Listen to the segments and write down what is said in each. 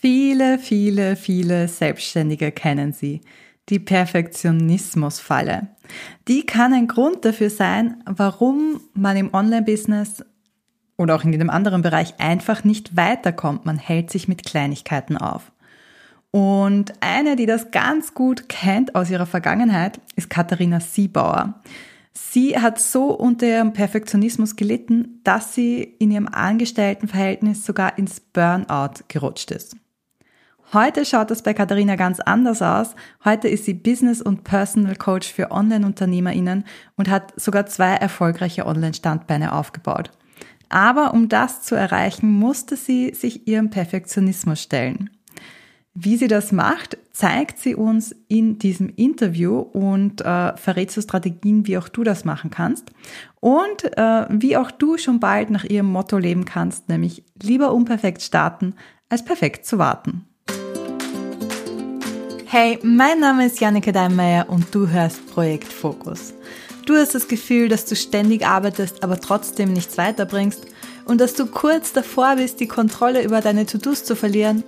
Viele, viele, viele Selbstständige kennen sie. Die Perfektionismusfalle. Die kann ein Grund dafür sein, warum man im Online-Business oder auch in jedem anderen Bereich einfach nicht weiterkommt. Man hält sich mit Kleinigkeiten auf. Und eine, die das ganz gut kennt aus ihrer Vergangenheit, ist Katharina Siebauer. Sie hat so unter ihrem Perfektionismus gelitten, dass sie in ihrem Angestelltenverhältnis sogar ins Burnout gerutscht ist. Heute schaut das bei Katharina ganz anders aus. Heute ist sie Business- und Personal Coach für Online-UnternehmerInnen und hat sogar zwei erfolgreiche Online-Standbeine aufgebaut. Aber um das zu erreichen, musste sie sich ihrem Perfektionismus stellen. Wie sie das macht, zeigt sie uns in diesem Interview und äh, verrät so Strategien, wie auch du das machen kannst und äh, wie auch du schon bald nach ihrem Motto leben kannst, nämlich lieber unperfekt starten, als perfekt zu warten. Hey, mein Name ist Janneke Deinmeier und du hörst Projekt Fokus. Du hast das Gefühl, dass du ständig arbeitest, aber trotzdem nichts weiterbringst und dass du kurz davor bist, die Kontrolle über deine To-Dos zu verlieren?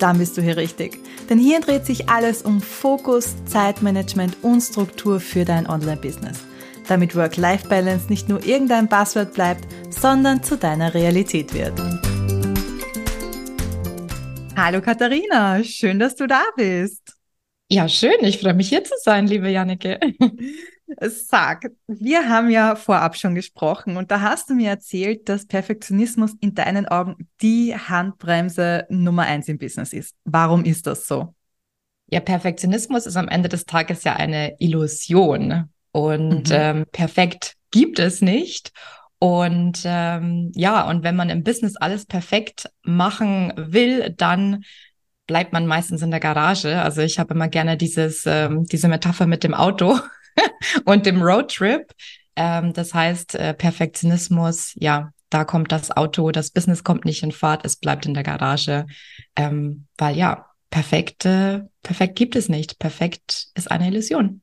Dann bist du hier richtig. Denn hier dreht sich alles um Fokus, Zeitmanagement und Struktur für dein Online-Business. Damit Work-Life-Balance nicht nur irgendein Passwort bleibt, sondern zu deiner Realität wird. Hallo Katharina, schön, dass du da bist. Ja, schön. Ich freue mich hier zu sein, liebe Janneke. Sag, wir haben ja vorab schon gesprochen und da hast du mir erzählt, dass Perfektionismus in deinen Augen die Handbremse Nummer eins im Business ist. Warum ist das so? Ja, Perfektionismus ist am Ende des Tages ja eine Illusion und mhm. ähm, perfekt gibt es nicht. Und ähm, ja, und wenn man im Business alles perfekt machen will, dann bleibt man meistens in der Garage. Also ich habe immer gerne dieses, ähm, diese Metapher mit dem Auto und dem Roadtrip. Ähm, das heißt, äh, Perfektionismus, ja, da kommt das Auto, das Business kommt nicht in Fahrt, es bleibt in der Garage. Ähm, weil ja, perfekt, äh, perfekt gibt es nicht. Perfekt ist eine Illusion.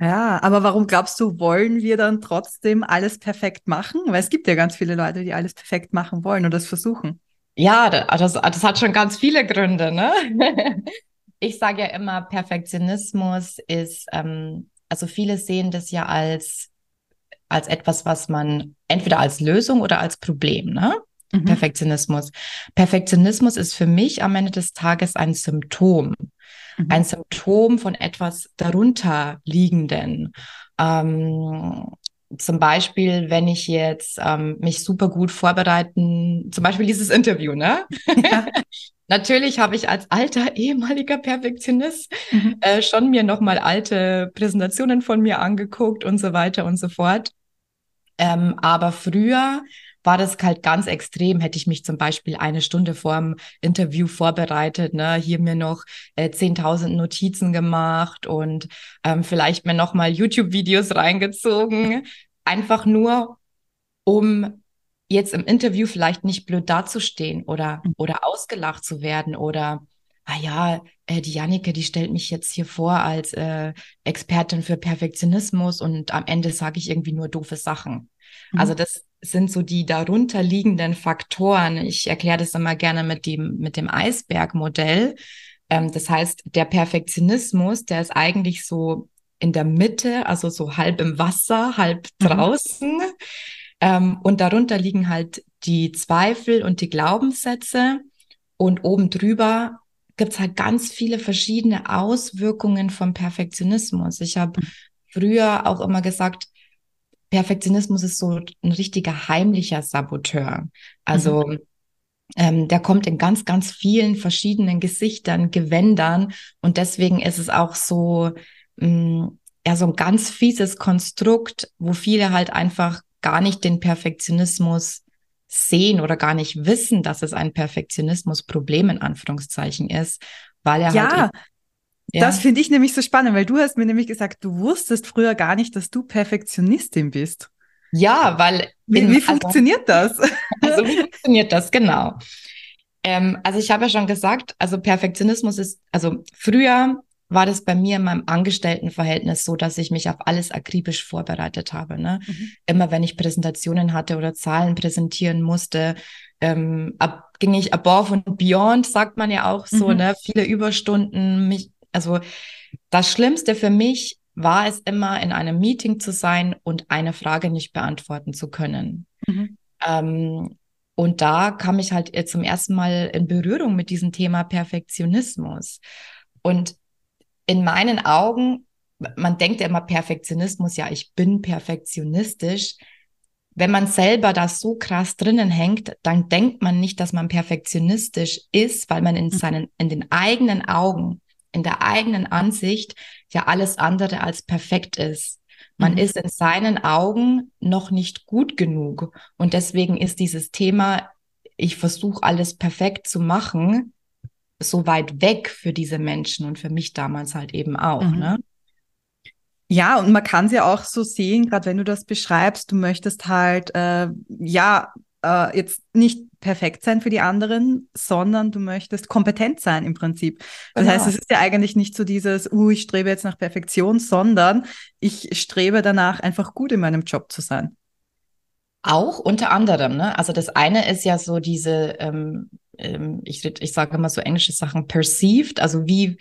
Ja, aber warum glaubst du, wollen wir dann trotzdem alles perfekt machen? Weil es gibt ja ganz viele Leute, die alles perfekt machen wollen und das versuchen. Ja, das, das hat schon ganz viele Gründe, ne? Ich sage ja immer, Perfektionismus ist, ähm, also viele sehen das ja als, als etwas, was man entweder als Lösung oder als Problem, ne? Mhm. Perfektionismus. Perfektionismus ist für mich am Ende des Tages ein Symptom mhm. ein Symptom von etwas darunter liegenden. Ähm, zum Beispiel, wenn ich jetzt ähm, mich super gut vorbereiten, zum Beispiel dieses Interview, ne? Ja. Natürlich habe ich als alter ehemaliger Perfektionist mhm. äh, schon mir nochmal alte Präsentationen von mir angeguckt und so weiter und so fort. Ähm, aber früher war das halt ganz extrem. Hätte ich mich zum Beispiel eine Stunde vorm Interview vorbereitet, ne, hier mir noch äh, 10.000 Notizen gemacht und ähm, vielleicht mir noch mal YouTube-Videos reingezogen, einfach nur, um jetzt im Interview vielleicht nicht blöd dazustehen oder, mhm. oder ausgelacht zu werden oder ah ja, äh, die Jannike, die stellt mich jetzt hier vor als äh, Expertin für Perfektionismus und am Ende sage ich irgendwie nur doofe Sachen. Mhm. Also das sind so die darunter liegenden Faktoren. Ich erkläre das immer gerne mit dem, mit dem Eisbergmodell. Ähm, das heißt, der Perfektionismus, der ist eigentlich so in der Mitte, also so halb im Wasser, halb mhm. draußen. Ähm, und darunter liegen halt die Zweifel und die Glaubenssätze. Und oben drüber gibt's halt ganz viele verschiedene Auswirkungen vom Perfektionismus. Ich habe mhm. früher auch immer gesagt, Perfektionismus ist so ein richtiger heimlicher Saboteur. Also mhm. ähm, der kommt in ganz, ganz vielen verschiedenen Gesichtern, Gewändern und deswegen ist es auch so, mh, mm, ja, so ein ganz fieses Konstrukt, wo viele halt einfach gar nicht den Perfektionismus sehen oder gar nicht wissen, dass es ein Perfektionismusproblem in Anführungszeichen ist, weil er ja. halt ja. Das finde ich nämlich so spannend, weil du hast mir nämlich gesagt, du wusstest früher gar nicht, dass du Perfektionistin bist. Ja, weil. Wie, in, wie also funktioniert also, das? Also, wie funktioniert das? Genau. Ähm, also, ich habe ja schon gesagt, also Perfektionismus ist, also früher war das bei mir in meinem Angestelltenverhältnis so, dass ich mich auf alles akribisch vorbereitet habe. Ne? Mhm. Immer wenn ich Präsentationen hatte oder Zahlen präsentieren musste, ähm, ab, ging ich above und beyond, sagt man ja auch so, mhm. ne? Viele Überstunden, mich, also das Schlimmste für mich war es immer, in einem Meeting zu sein und eine Frage nicht beantworten zu können. Mhm. Ähm, und da kam ich halt zum ersten Mal in Berührung mit diesem Thema Perfektionismus. Und in meinen Augen, man denkt ja immer Perfektionismus, ja, ich bin perfektionistisch. Wenn man selber da so krass drinnen hängt, dann denkt man nicht, dass man perfektionistisch ist, weil man in mhm. seinen, in den eigenen Augen, in der eigenen Ansicht ja alles andere als perfekt ist. Man mhm. ist in seinen Augen noch nicht gut genug. Und deswegen ist dieses Thema, ich versuche alles perfekt zu machen, so weit weg für diese Menschen und für mich damals halt eben auch. Mhm. Ne? Ja, und man kann es ja auch so sehen, gerade wenn du das beschreibst, du möchtest halt, äh, ja, äh, jetzt nicht perfekt sein für die anderen, sondern du möchtest kompetent sein im Prinzip. Das genau. heißt, es ist ja eigentlich nicht so dieses, uh, ich strebe jetzt nach Perfektion, sondern ich strebe danach, einfach gut in meinem Job zu sein. Auch unter anderem, ne? Also das eine ist ja so diese, ähm, ähm, ich, ich sage immer so englische Sachen, perceived, also wie,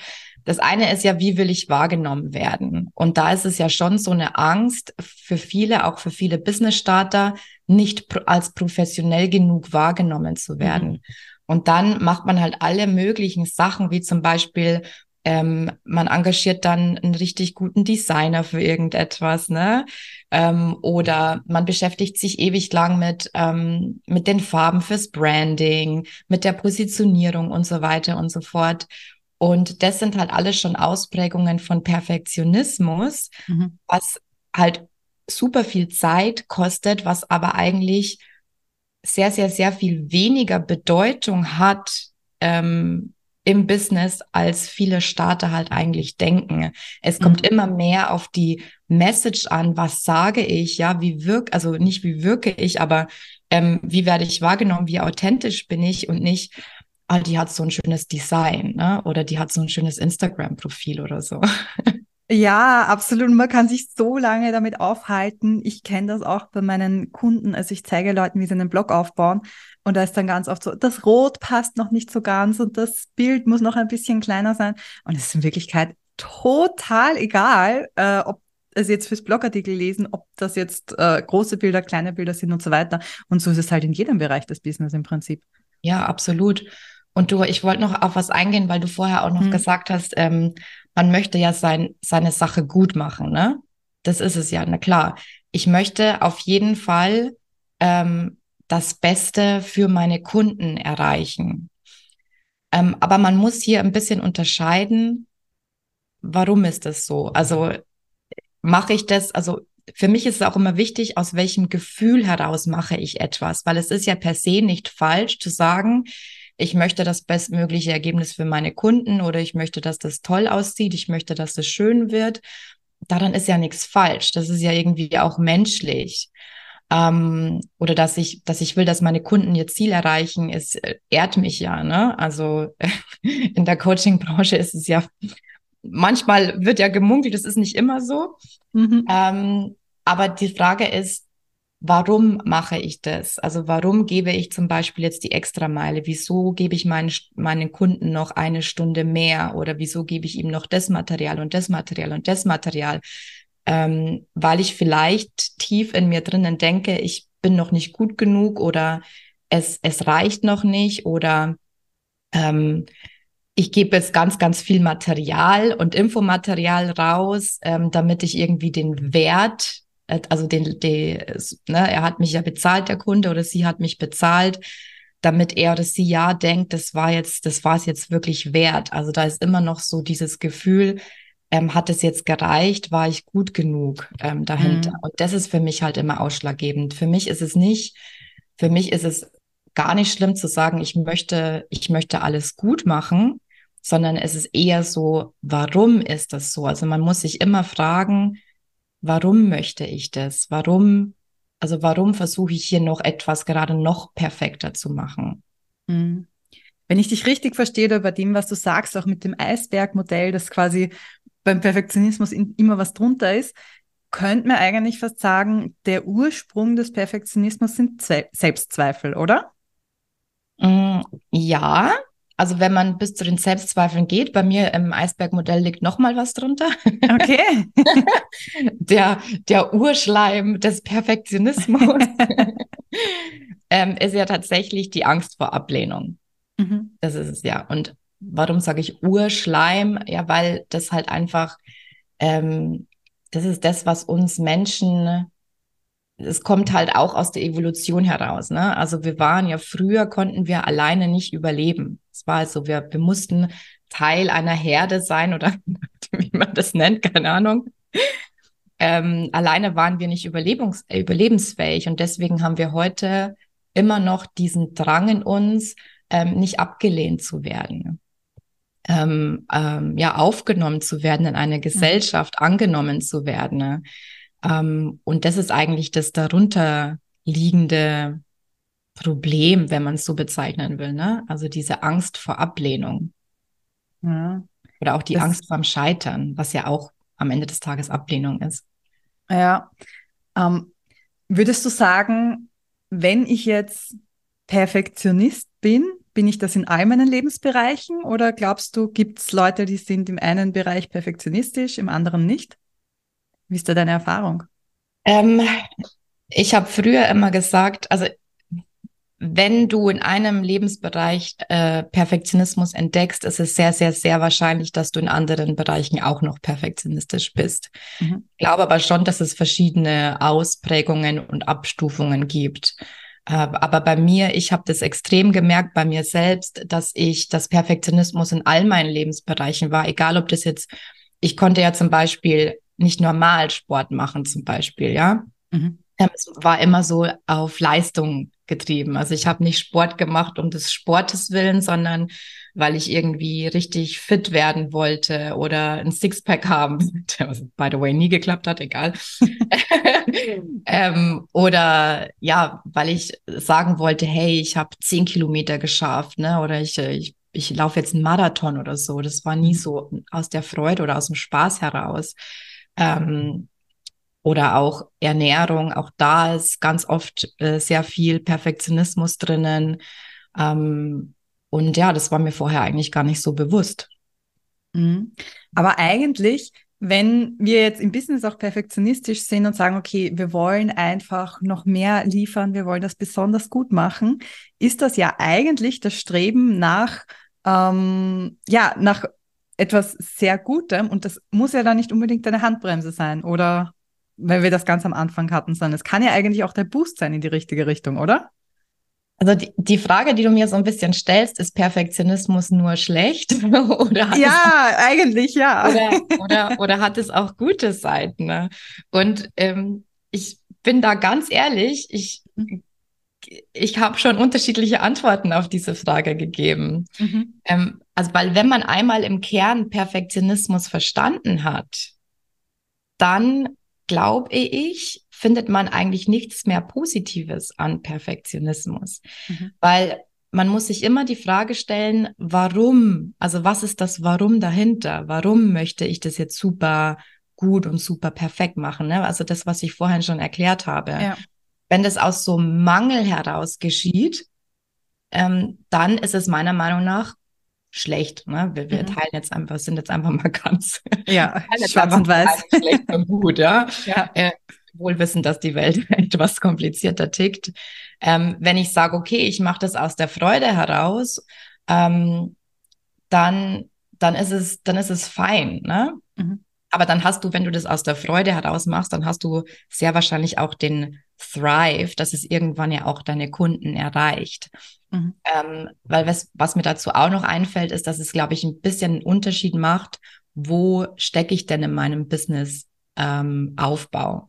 das eine ist ja, wie will ich wahrgenommen werden? Und da ist es ja schon so eine Angst für viele, auch für viele Business-Starter, nicht als professionell genug wahrgenommen zu werden. Mhm. Und dann macht man halt alle möglichen Sachen, wie zum Beispiel ähm, man engagiert dann einen richtig guten Designer für irgendetwas, ne? Ähm, oder man beschäftigt sich ewig lang mit, ähm, mit den Farben fürs Branding, mit der Positionierung und so weiter und so fort. Und das sind halt alles schon Ausprägungen von Perfektionismus, mhm. was halt super viel Zeit kostet, was aber eigentlich sehr, sehr, sehr viel weniger Bedeutung hat ähm, im Business, als viele Starter halt eigentlich denken. Es kommt mhm. immer mehr auf die Message an, was sage ich, ja, wie wirke, also nicht wie wirke ich, aber ähm, wie werde ich wahrgenommen, wie authentisch bin ich und nicht, ah, die hat so ein schönes Design, ne? Oder die hat so ein schönes Instagram-Profil oder so. Ja, absolut. Man kann sich so lange damit aufhalten. Ich kenne das auch bei meinen Kunden. Also ich zeige Leuten, wie sie einen Blog aufbauen. Und da ist dann ganz oft so, das Rot passt noch nicht so ganz und das Bild muss noch ein bisschen kleiner sein. Und es ist in Wirklichkeit total egal, äh, ob es jetzt fürs Blogartikel lesen, ob das jetzt äh, große Bilder, kleine Bilder sind und so weiter. Und so ist es halt in jedem Bereich des Business im Prinzip. Ja, absolut. Und du, ich wollte noch auf was eingehen, weil du vorher auch noch hm. gesagt hast, ähm, man möchte ja sein, seine Sache gut machen, ne? Das ist es ja, na klar. Ich möchte auf jeden Fall ähm, das Beste für meine Kunden erreichen. Ähm, aber man muss hier ein bisschen unterscheiden, warum ist das so? Also mache ich das, also für mich ist es auch immer wichtig, aus welchem Gefühl heraus mache ich etwas, weil es ist ja per se nicht falsch zu sagen, ich möchte das bestmögliche Ergebnis für meine Kunden oder ich möchte, dass das toll aussieht, ich möchte, dass das schön wird. Daran ist ja nichts falsch. Das ist ja irgendwie auch menschlich. Ähm, oder dass ich, dass ich will, dass meine Kunden ihr Ziel erreichen, es äh, ehrt mich ja. Ne? Also in der Coaching-Branche ist es ja manchmal wird ja gemunkelt, das ist nicht immer so. Mhm. Ähm, aber die Frage ist, warum mache ich das? Also warum gebe ich zum Beispiel jetzt die Extrameile? Wieso gebe ich meinen, meinen Kunden noch eine Stunde mehr? Oder wieso gebe ich ihm noch das Material und das Material und das Material? Ähm, weil ich vielleicht tief in mir drinnen denke, ich bin noch nicht gut genug oder es, es reicht noch nicht oder ähm, ich gebe jetzt ganz, ganz viel Material und Infomaterial raus, ähm, damit ich irgendwie den Wert also den, den ne, er hat mich ja bezahlt, der Kunde, oder sie hat mich bezahlt, damit er oder sie ja denkt, das war jetzt, das war es jetzt wirklich wert. Also da ist immer noch so dieses Gefühl, ähm, hat es jetzt gereicht, war ich gut genug ähm, dahinter. Mhm. Und das ist für mich halt immer ausschlaggebend. Für mich ist es nicht, für mich ist es gar nicht schlimm zu sagen, ich möchte, ich möchte alles gut machen, sondern es ist eher so, warum ist das so? Also man muss sich immer fragen, warum möchte ich das? Warum, also warum versuche ich hier noch etwas gerade noch perfekter zu machen? Mhm. wenn ich dich richtig verstehe oder bei dem, was du sagst, auch mit dem Eisbergmodell, das quasi beim Perfektionismus immer was drunter ist, könnte man eigentlich fast sagen, der Ursprung des Perfektionismus sind Zwe Selbstzweifel, oder? Mm, ja, also wenn man bis zu den Selbstzweifeln geht, bei mir im Eisbergmodell liegt noch mal was drunter. Okay. der, der Urschleim des Perfektionismus ähm, ist ja tatsächlich die Angst vor Ablehnung. Mhm. Das ist es ja. Und warum sage ich Urschleim? Ja, weil das halt einfach, ähm, das ist das, was uns Menschen, es kommt halt auch aus der Evolution heraus. Ne? Also wir waren ja früher, konnten wir alleine nicht überleben. Es war also, wir, wir mussten Teil einer Herde sein oder wie man das nennt, keine Ahnung. Ähm, alleine waren wir nicht überlebens überlebensfähig und deswegen haben wir heute immer noch diesen Drang in uns, ähm, nicht abgelehnt zu werden. Ähm, ähm, ja, aufgenommen zu werden in eine Gesellschaft, mhm. angenommen zu werden. Ne? Ähm, und das ist eigentlich das darunter liegende Problem, wenn man es so bezeichnen will. Ne? Also diese Angst vor Ablehnung. Ja. Oder auch die das, Angst vorm Scheitern, was ja auch am Ende des Tages Ablehnung ist. Ja. Ähm, würdest du sagen, wenn ich jetzt Perfektionist bin, bin ich das in all meinen Lebensbereichen oder glaubst du, gibt es Leute, die sind im einen Bereich perfektionistisch, im anderen nicht? Wie ist da deine Erfahrung? Ähm, ich habe früher immer gesagt, also wenn du in einem Lebensbereich äh, Perfektionismus entdeckst, ist es sehr, sehr, sehr wahrscheinlich, dass du in anderen Bereichen auch noch perfektionistisch bist. Mhm. Ich glaube aber schon, dass es verschiedene Ausprägungen und Abstufungen gibt. Äh, aber bei mir, ich habe das extrem gemerkt bei mir selbst, dass ich das Perfektionismus in all meinen Lebensbereichen war, egal ob das jetzt, ich konnte ja zum Beispiel nicht normal Sport machen, zum Beispiel, ja. Mhm. Es war immer so auf Leistung getrieben. Also ich habe nicht Sport gemacht um des Sportes willen, sondern weil ich irgendwie richtig fit werden wollte oder ein Sixpack haben was by the way nie geklappt hat, egal. ähm, oder ja, weil ich sagen wollte, hey, ich habe zehn Kilometer geschafft, ne? Oder ich, ich, ich laufe jetzt einen Marathon oder so. Das war nie so aus der Freude oder aus dem Spaß heraus. Ähm, oder auch Ernährung, auch da ist ganz oft äh, sehr viel Perfektionismus drinnen. Ähm, und ja, das war mir vorher eigentlich gar nicht so bewusst. Mhm. Aber eigentlich, wenn wir jetzt im Business auch perfektionistisch sind und sagen, okay, wir wollen einfach noch mehr liefern, wir wollen das besonders gut machen, ist das ja eigentlich das Streben nach, ähm, ja, nach etwas sehr Gutem und das muss ja dann nicht unbedingt eine Handbremse sein, oder? wenn wir das ganz am Anfang hatten, sondern es kann ja eigentlich auch der Boost sein in die richtige Richtung, oder? Also die, die Frage, die du mir so ein bisschen stellst, ist Perfektionismus nur schlecht? oder ja, es, eigentlich ja. Oder, oder, oder hat es auch gute Seiten? Ne? Und ähm, ich bin da ganz ehrlich, ich, ich habe schon unterschiedliche Antworten auf diese Frage gegeben. Mhm. Ähm, also, weil wenn man einmal im Kern Perfektionismus verstanden hat, dann glaube ich, findet man eigentlich nichts mehr Positives an Perfektionismus, mhm. weil man muss sich immer die Frage stellen, warum? Also was ist das Warum dahinter? Warum möchte ich das jetzt super gut und super perfekt machen? Ne? Also das, was ich vorhin schon erklärt habe. Ja. Wenn das aus so Mangel heraus geschieht, ähm, dann ist es meiner Meinung nach schlecht. Ne? Wir, wir mhm. teilen jetzt einfach, sind jetzt einfach mal ganz ja, schwarz und weiß. Schlecht und gut, ja. ja. Äh, wohl wissen, dass die Welt etwas komplizierter tickt. Ähm, wenn ich sage, okay, ich mache das aus der Freude heraus, ähm, dann, dann ist es, dann ist es fein, ne? Mhm. Aber dann hast du, wenn du das aus der Freude heraus machst, dann hast du sehr wahrscheinlich auch den Thrive, dass es irgendwann ja auch deine Kunden erreicht. Mhm. Ähm, weil was, was mir dazu auch noch einfällt, ist, dass es, glaube ich, ein bisschen einen Unterschied macht, wo stecke ich denn in meinem Business ähm, Aufbau.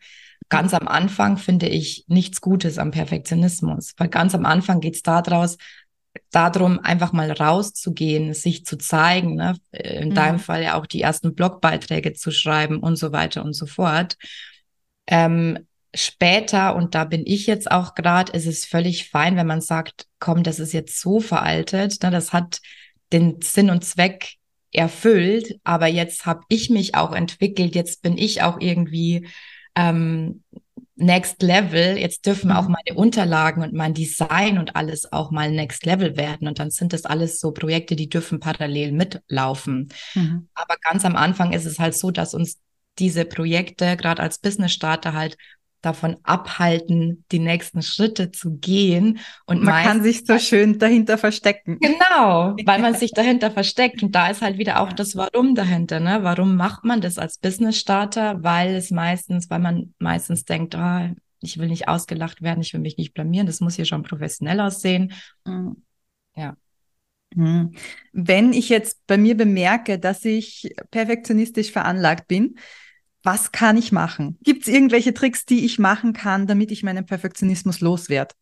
Ganz am Anfang finde ich nichts Gutes am Perfektionismus, weil ganz am Anfang geht es daraus, darum, einfach mal rauszugehen, sich zu zeigen, ne? in mhm. deinem Fall ja auch die ersten Blogbeiträge zu schreiben und so weiter und so fort. Ähm, später, und da bin ich jetzt auch gerade, ist es völlig fein, wenn man sagt, komm, das ist jetzt so veraltet, ne, das hat den Sinn und Zweck erfüllt, aber jetzt habe ich mich auch entwickelt, jetzt bin ich auch irgendwie ähm, Next Level, jetzt dürfen auch mhm. meine Unterlagen und mein Design und alles auch mal Next Level werden. Und dann sind das alles so Projekte, die dürfen parallel mitlaufen. Mhm. Aber ganz am Anfang ist es halt so, dass uns diese Projekte, gerade als Business Starter, halt davon abhalten, die nächsten Schritte zu gehen. Und man kann sich so schön dahinter verstecken. Genau, weil man sich dahinter versteckt. Und da ist halt wieder auch das Warum dahinter. Ne? Warum macht man das als Business Starter? Weil es meistens, weil man meistens denkt, oh, ich will nicht ausgelacht werden, ich will mich nicht blamieren, das muss hier schon professionell aussehen. Mhm. Ja. Mhm. Wenn ich jetzt bei mir bemerke, dass ich perfektionistisch veranlagt bin, was kann ich machen? Gibt es irgendwelche Tricks, die ich machen kann, damit ich meinen Perfektionismus loswerde?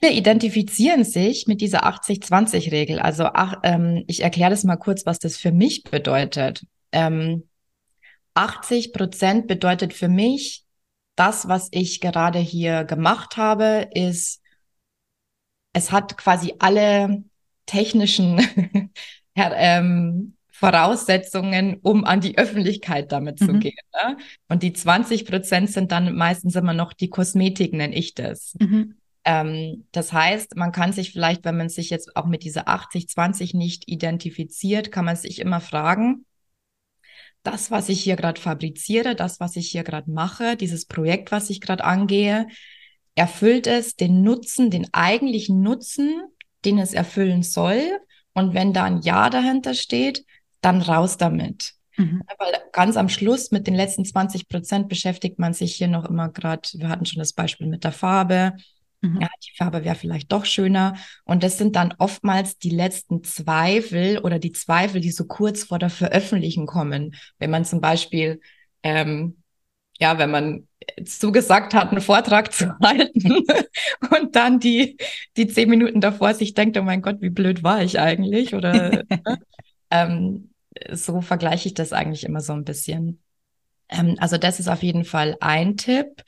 Viele identifizieren sich mit dieser 80-20-Regel. Also ach, ähm, ich erkläre das mal kurz, was das für mich bedeutet. Ähm, 80 Prozent bedeutet für mich, das, was ich gerade hier gemacht habe, ist, es hat quasi alle technischen ähm, Voraussetzungen, um an die Öffentlichkeit damit mhm. zu gehen. Ne? Und die 20 Prozent sind dann meistens immer noch die Kosmetik, nenne ich das. Mhm. Ähm, das heißt, man kann sich vielleicht, wenn man sich jetzt auch mit dieser 80-20 nicht identifiziert, kann man sich immer fragen, das, was ich hier gerade fabriziere, das, was ich hier gerade mache, dieses Projekt, was ich gerade angehe, erfüllt es den Nutzen, den eigentlichen Nutzen, den es erfüllen soll? Und wenn da ein Ja dahinter steht, dann raus damit. Mhm. Weil ganz am Schluss mit den letzten 20 Prozent beschäftigt man sich hier noch immer gerade, wir hatten schon das Beispiel mit der Farbe. Mhm. Ja, die Farbe wäre vielleicht doch schöner. Und das sind dann oftmals die letzten Zweifel oder die Zweifel, die so kurz vor der Veröffentlichung kommen. Wenn man zum Beispiel, ähm, ja, wenn man zugesagt hat, einen Vortrag zu halten und dann die, die zehn Minuten davor sich denkt, oh mein Gott, wie blöd war ich eigentlich? Oder ne? ähm, so vergleiche ich das eigentlich immer so ein bisschen. Ähm, also das ist auf jeden Fall ein Tipp.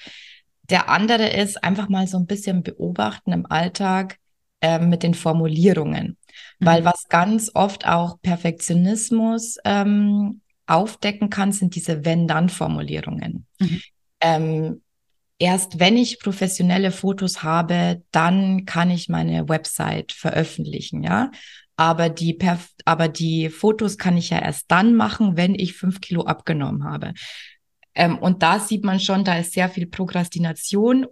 Der andere ist einfach mal so ein bisschen beobachten im Alltag äh, mit den Formulierungen. Mhm. Weil was ganz oft auch Perfektionismus ähm, aufdecken kann, sind diese Wenn-Dann-Formulierungen. Mhm. Ähm, erst wenn ich professionelle Fotos habe, dann kann ich meine Website veröffentlichen, ja. Aber die, Perf aber die Fotos kann ich ja erst dann machen, wenn ich fünf Kilo abgenommen habe. Ähm, und da sieht man schon, da ist sehr viel Prokrastination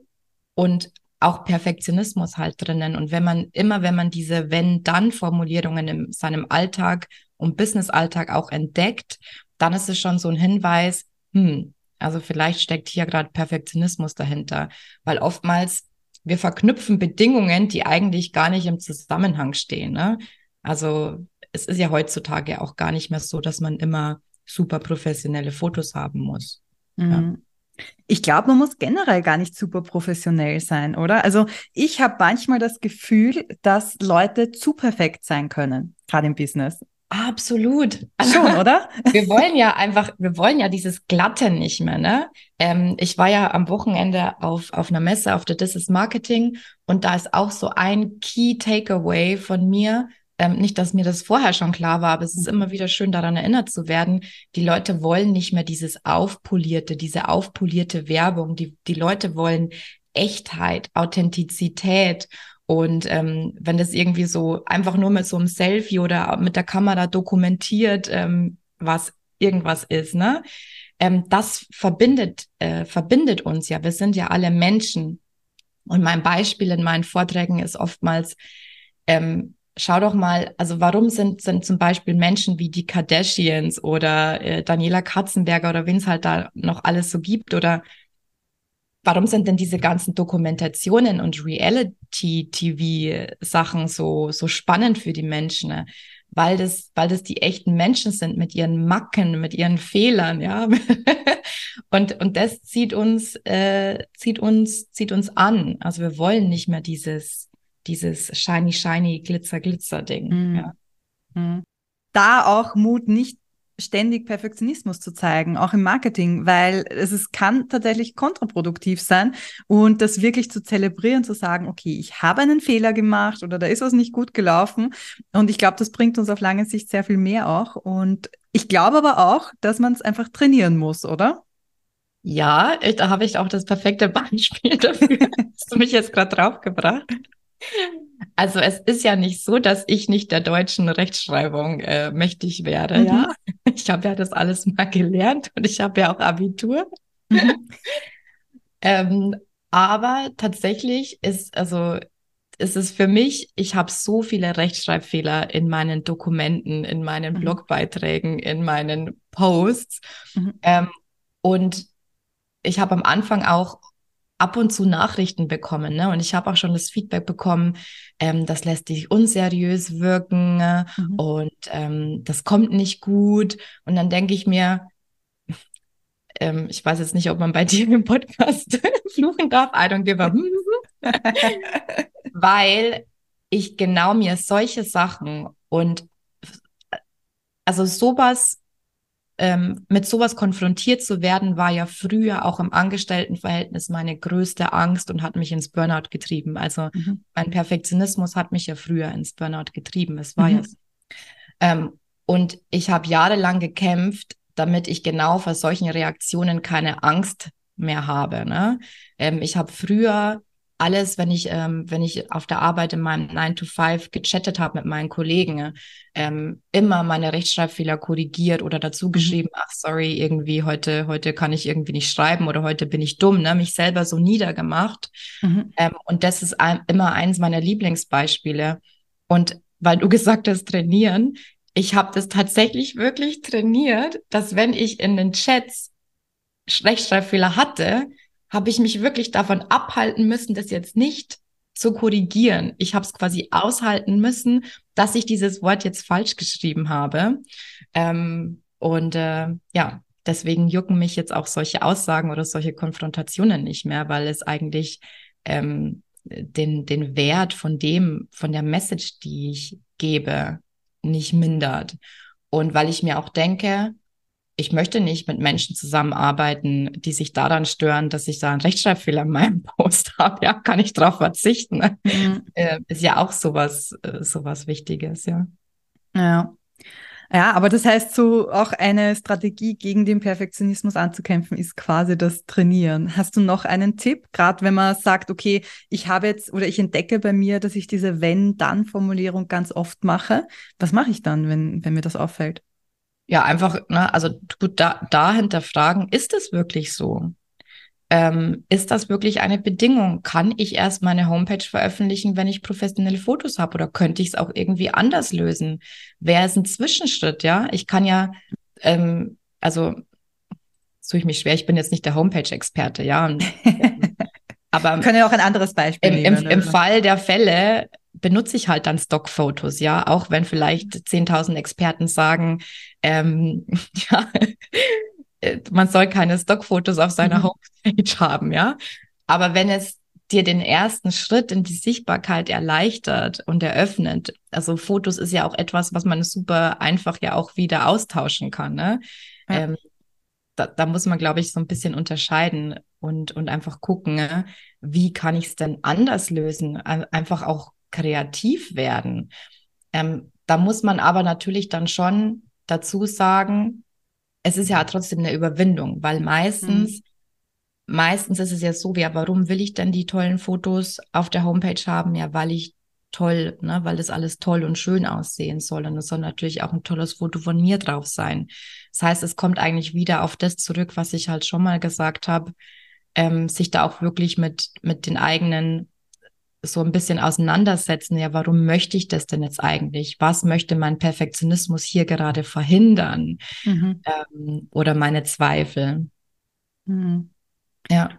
und auch Perfektionismus halt drinnen. Und wenn man immer, wenn man diese Wenn-Dann-Formulierungen in seinem Alltag und Business-Alltag auch entdeckt, dann ist es schon so ein Hinweis, hm, also vielleicht steckt hier gerade Perfektionismus dahinter, weil oftmals wir verknüpfen Bedingungen, die eigentlich gar nicht im Zusammenhang stehen. Ne? Also es ist ja heutzutage auch gar nicht mehr so, dass man immer super professionelle Fotos haben muss. Mhm. Ja. Ich glaube, man muss generell gar nicht super professionell sein, oder? Also ich habe manchmal das Gefühl, dass Leute zu perfekt sein können, gerade im Business. Absolut. Schon, oder? wir wollen ja einfach, wir wollen ja dieses Glatte nicht mehr, ne? Ähm, ich war ja am Wochenende auf, auf einer Messe, auf der This is Marketing und da ist auch so ein Key Takeaway von mir, ähm, nicht, dass mir das vorher schon klar war, aber es ist immer wieder schön daran erinnert zu werden, die Leute wollen nicht mehr dieses aufpolierte, diese aufpolierte Werbung. Die, die Leute wollen Echtheit, Authentizität. Und ähm, wenn das irgendwie so einfach nur mit so einem Selfie oder mit der Kamera dokumentiert, ähm, was irgendwas ist, ne? Ähm, das verbindet, äh, verbindet uns ja. Wir sind ja alle Menschen. Und mein Beispiel in meinen Vorträgen ist oftmals, ähm, schau doch mal, also warum sind, sind zum Beispiel Menschen wie die Kardashians oder äh, Daniela Katzenberger oder wen es halt da noch alles so gibt oder warum sind denn diese ganzen Dokumentationen und Reality-TV-Sachen so, so spannend für die Menschen? Ne? Weil das, weil das die echten Menschen sind mit ihren Macken, mit ihren Fehlern, ja. und, und das zieht uns, äh, zieht uns, zieht uns an. Also wir wollen nicht mehr dieses, dieses shiny, shiny, glitzer, glitzer Ding. Mhm. Ja. Mhm. Da auch Mut, nicht ständig Perfektionismus zu zeigen, auch im Marketing, weil es, es kann tatsächlich kontraproduktiv sein und das wirklich zu zelebrieren, zu sagen, okay, ich habe einen Fehler gemacht oder da ist was nicht gut gelaufen und ich glaube, das bringt uns auf lange Sicht sehr viel mehr auch und ich glaube aber auch, dass man es einfach trainieren muss, oder? Ja, ich, da habe ich auch das perfekte Beispiel dafür. Hast du mich jetzt gerade draufgebracht? Also es ist ja nicht so, dass ich nicht der deutschen Rechtschreibung äh, mächtig wäre. Mhm. Ja, ich habe ja das alles mal gelernt und ich habe ja auch Abitur. Mhm. ähm, aber tatsächlich ist also ist es für mich, ich habe so viele Rechtschreibfehler in meinen Dokumenten, in meinen mhm. Blogbeiträgen, in meinen Posts. Mhm. Ähm, und ich habe am Anfang auch ab und zu Nachrichten bekommen. Ne? Und ich habe auch schon das Feedback bekommen, ähm, das lässt dich unseriös wirken mhm. und ähm, das kommt nicht gut. Und dann denke ich mir, ähm, ich weiß jetzt nicht, ob man bei dir im Podcast fluchen darf, I don't give a weil ich genau mir solche Sachen und also sowas ähm, mit sowas konfrontiert zu werden, war ja früher auch im Angestelltenverhältnis meine größte Angst und hat mich ins Burnout getrieben. Also mhm. mein Perfektionismus hat mich ja früher ins Burnout getrieben. Es war mhm. ja so. Ähm, und ich habe jahrelang gekämpft, damit ich genau vor solchen Reaktionen keine Angst mehr habe. Ne? Ähm, ich habe früher alles, wenn ich, ähm, wenn ich auf der Arbeit in meinem 9 to 5 gechattet habe mit meinen Kollegen, ähm, immer meine Rechtschreibfehler korrigiert oder dazu mhm. geschrieben, mhm. ach sorry, irgendwie heute, heute kann ich irgendwie nicht schreiben oder heute bin ich dumm, ne? mich selber so niedergemacht. Mhm. Ähm, und das ist ein, immer eins meiner Lieblingsbeispiele. Und weil du gesagt hast, trainieren, ich habe das tatsächlich wirklich trainiert, dass wenn ich in den Chats Rechtschreibfehler hatte, habe ich mich wirklich davon abhalten müssen, das jetzt nicht zu korrigieren. Ich habe es quasi aushalten müssen, dass ich dieses Wort jetzt falsch geschrieben habe. Ähm, und äh, ja, deswegen jucken mich jetzt auch solche Aussagen oder solche Konfrontationen nicht mehr, weil es eigentlich ähm, den, den Wert von dem, von der Message, die ich gebe, nicht mindert. Und weil ich mir auch denke, ich möchte nicht mit Menschen zusammenarbeiten, die sich daran stören, dass ich da einen Rechtschreibfehler in meinem Post habe. Ja, kann ich darauf verzichten. Ne? Mhm. Äh, ist ja auch sowas, äh, sowas Wichtiges, ja. Ja. Ja, aber das heißt, so auch eine Strategie gegen den Perfektionismus anzukämpfen, ist quasi das Trainieren. Hast du noch einen Tipp? Gerade wenn man sagt, okay, ich habe jetzt oder ich entdecke bei mir, dass ich diese Wenn-Dann-Formulierung ganz oft mache. Was mache ich dann, wenn, wenn mir das auffällt? Ja, einfach, ne, also gut, da, da hinterfragen, ist es wirklich so? Ähm, ist das wirklich eine Bedingung? Kann ich erst meine Homepage veröffentlichen, wenn ich professionelle Fotos habe? Oder könnte ich es auch irgendwie anders lösen? Wäre es ein Zwischenschritt, ja? Ich kann ja, ähm, also tue ich mich schwer, ich bin jetzt nicht der Homepage-Experte, ja. Und, aber können ja auch ein anderes Beispiel im, nehmen. Im, im Fall der Fälle benutze ich halt dann Stockfotos, ja, auch wenn vielleicht 10.000 Experten sagen, ähm, ja, man soll keine Stockfotos auf seiner mhm. Homepage haben, ja. Aber wenn es dir den ersten Schritt in die Sichtbarkeit erleichtert und eröffnet, also Fotos ist ja auch etwas, was man super einfach ja auch wieder austauschen kann, ne? Ja. Ähm, da, da muss man, glaube ich, so ein bisschen unterscheiden und, und einfach gucken, ne? wie kann ich es denn anders lösen? Einfach auch kreativ werden. Ähm, da muss man aber natürlich dann schon dazu sagen, es ist ja trotzdem eine Überwindung, weil meistens, mhm. meistens ist es ja so, ja, warum will ich denn die tollen Fotos auf der Homepage haben? Ja, weil ich toll, ne, weil das alles toll und schön aussehen soll. Und es soll natürlich auch ein tolles Foto von mir drauf sein. Das heißt, es kommt eigentlich wieder auf das zurück, was ich halt schon mal gesagt habe, ähm, sich da auch wirklich mit, mit den eigenen so ein bisschen auseinandersetzen, ja, warum möchte ich das denn jetzt eigentlich? Was möchte mein Perfektionismus hier gerade verhindern? Mhm. Ähm, oder meine Zweifel. Mhm. Ja.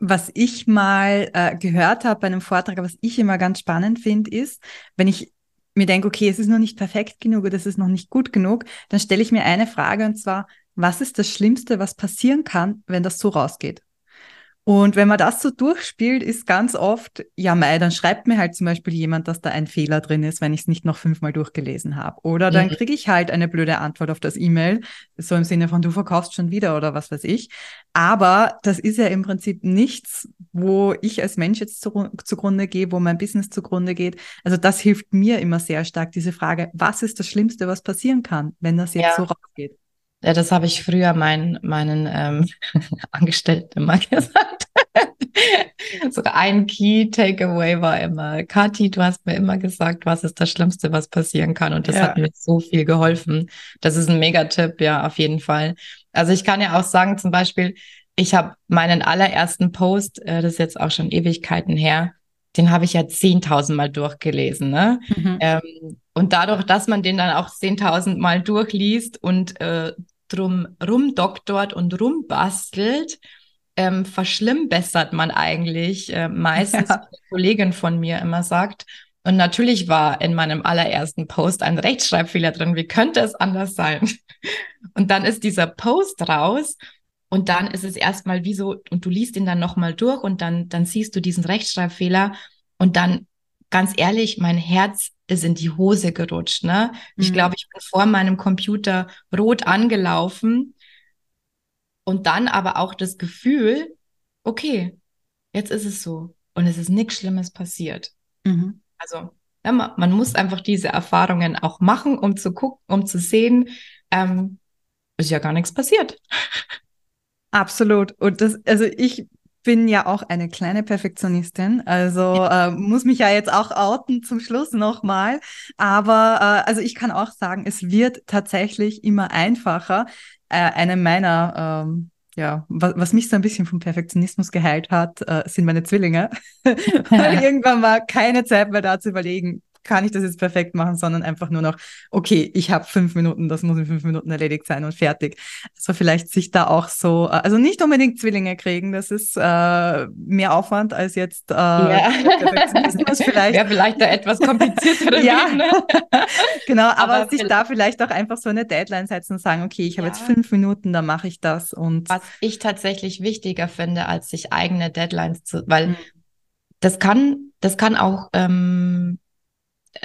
Was ich mal äh, gehört habe bei einem Vortrag, was ich immer ganz spannend finde, ist, wenn ich mir denke, okay, es ist noch nicht perfekt genug oder es ist noch nicht gut genug, dann stelle ich mir eine Frage und zwar, was ist das Schlimmste, was passieren kann, wenn das so rausgeht? Und wenn man das so durchspielt, ist ganz oft, ja, mei, dann schreibt mir halt zum Beispiel jemand, dass da ein Fehler drin ist, wenn ich es nicht noch fünfmal durchgelesen habe. Oder dann mhm. kriege ich halt eine blöde Antwort auf das E-Mail, so im Sinne von, du verkaufst schon wieder oder was weiß ich. Aber das ist ja im Prinzip nichts, wo ich als Mensch jetzt zu, zugrunde gehe, wo mein Business zugrunde geht. Also das hilft mir immer sehr stark, diese Frage, was ist das Schlimmste, was passieren kann, wenn das jetzt ja. so rausgeht? Ja, das habe ich früher meinen, meinen ähm, Angestellten immer gesagt. so ein Key Takeaway war immer, Kathi, du hast mir immer gesagt, was ist das Schlimmste, was passieren kann. Und das ja. hat mir so viel geholfen. Das ist ein Megatipp, ja, auf jeden Fall. Also ich kann ja auch sagen, zum Beispiel, ich habe meinen allerersten Post, äh, das ist jetzt auch schon Ewigkeiten her, den habe ich ja 10.000 Mal durchgelesen. Ne? Mhm. Ähm, und dadurch, dass man den dann auch 10.000 Mal durchliest und äh, drum rumdoktort und rumbastelt, ähm, verschlimmbessert man eigentlich äh, meistens, ja. eine Kollegin von mir immer sagt. Und natürlich war in meinem allerersten Post ein Rechtschreibfehler drin. Wie könnte es anders sein? Und dann ist dieser Post raus und dann ist es erstmal wie so, und du liest ihn dann nochmal durch und dann, dann siehst du diesen Rechtschreibfehler und dann, ganz ehrlich, mein Herz ist in die Hose gerutscht. Ne? Ich mhm. glaube, ich bin vor meinem Computer rot angelaufen und dann aber auch das Gefühl, okay, jetzt ist es so und es ist nichts Schlimmes passiert. Mhm. Also ja, man, man, muss einfach diese Erfahrungen auch machen, um zu gucken, um zu sehen, ähm, ist ja gar nichts passiert. Absolut. Und das, also ich bin ja auch eine kleine Perfektionistin, also äh, muss mich ja jetzt auch outen zum Schluss nochmal. Aber äh, also ich kann auch sagen, es wird tatsächlich immer einfacher. Äh, eine meiner ähm, ja, was, was mich so ein bisschen vom Perfektionismus geheilt hat, äh, sind meine Zwillinge. Weil irgendwann war keine Zeit mehr da zu überlegen, kann ich das jetzt perfekt machen, sondern einfach nur noch, okay, ich habe fünf Minuten, das muss in fünf Minuten erledigt sein und fertig. Also vielleicht sich da auch so, äh, also nicht unbedingt Zwillinge kriegen, das ist äh, mehr Aufwand als jetzt äh, ja. vielleicht. Wäre vielleicht da etwas komplizierter. ja, ne? genau, aber, aber sich da vielleicht auch einfach so eine Deadline setzen und sagen, okay, ich habe ja. jetzt fünf Minuten, dann mache ich das und. Was ich tatsächlich wichtiger finde, als sich eigene Deadlines zu, weil mhm. das kann, das kann auch ähm,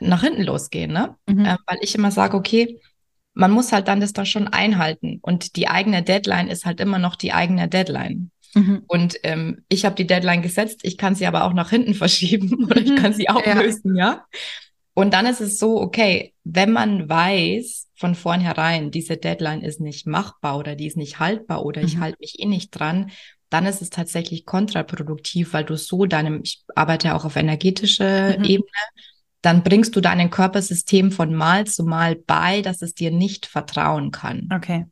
nach hinten losgehen, ne? Mhm. Ähm, weil ich immer sage, okay, man muss halt dann das da schon einhalten und die eigene Deadline ist halt immer noch die eigene Deadline. Mhm. Und ähm, ich habe die Deadline gesetzt, ich kann sie aber auch nach hinten verschieben oder ich kann sie auflösen, ja. ja. Und dann ist es so, okay, wenn man weiß von vornherein, diese Deadline ist nicht machbar oder die ist nicht haltbar oder mhm. ich halte mich eh nicht dran, dann ist es tatsächlich kontraproduktiv, weil du so deinem, ich arbeite auch auf energetischer mhm. Ebene, dann bringst du deinem Körpersystem von Mal zu Mal bei, dass es dir nicht vertrauen kann. Okay.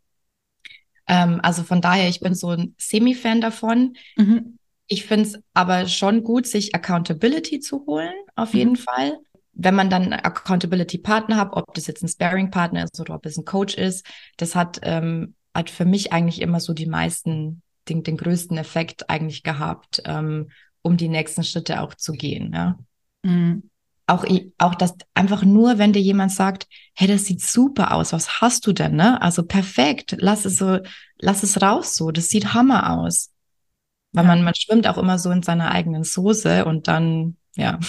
Ähm, also von daher, ich bin so ein Semi-Fan davon. Mhm. Ich finde es aber schon gut, sich Accountability zu holen, auf mhm. jeden Fall. Wenn man dann einen Accountability-Partner hat, ob das jetzt ein Sparing-Partner ist oder ob es ein Coach ist, das hat, ähm, hat für mich eigentlich immer so die meisten, den, den größten Effekt eigentlich gehabt, ähm, um die nächsten Schritte auch zu gehen. Ja. Mhm auch, auch das einfach nur, wenn dir jemand sagt, hey, das sieht super aus, was hast du denn, ne? Also perfekt, lass es so, lass es raus so, das sieht Hammer aus. Weil ja. man, man schwimmt auch immer so in seiner eigenen Soße und dann, ja.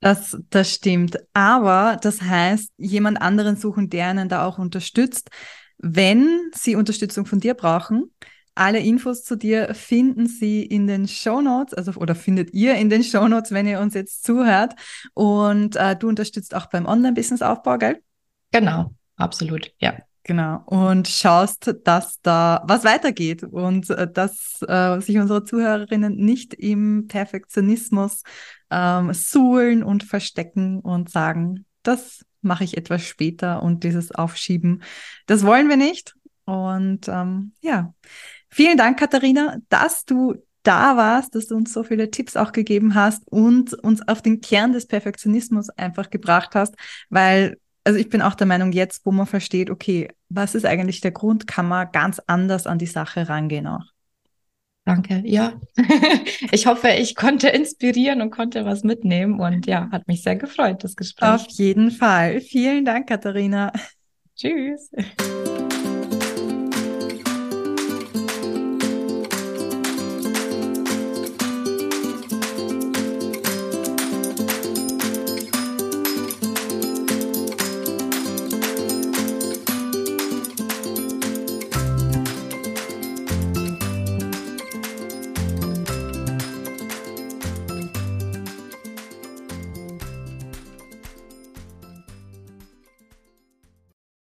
Das, das stimmt. Aber das heißt, jemand anderen suchen, der einen da auch unterstützt. Wenn sie Unterstützung von dir brauchen, alle Infos zu dir finden Sie in den Show Notes, also oder findet ihr in den Show Notes, wenn ihr uns jetzt zuhört. Und äh, du unterstützt auch beim Online-Business-Aufbau, gell? Genau, absolut, ja. Genau. Und schaust, dass da was weitergeht und äh, dass äh, sich unsere Zuhörerinnen nicht im Perfektionismus ähm, suhlen und verstecken und sagen, das mache ich etwas später und dieses Aufschieben, das wollen wir nicht. Und ähm, ja, Vielen Dank, Katharina, dass du da warst, dass du uns so viele Tipps auch gegeben hast und uns auf den Kern des Perfektionismus einfach gebracht hast, weil, also ich bin auch der Meinung, jetzt, wo man versteht, okay, was ist eigentlich der Grund, kann man ganz anders an die Sache rangehen auch. Danke, ja. ich hoffe, ich konnte inspirieren und konnte was mitnehmen und ja, hat mich sehr gefreut, das Gespräch. Auf jeden Fall. Vielen Dank, Katharina. Tschüss.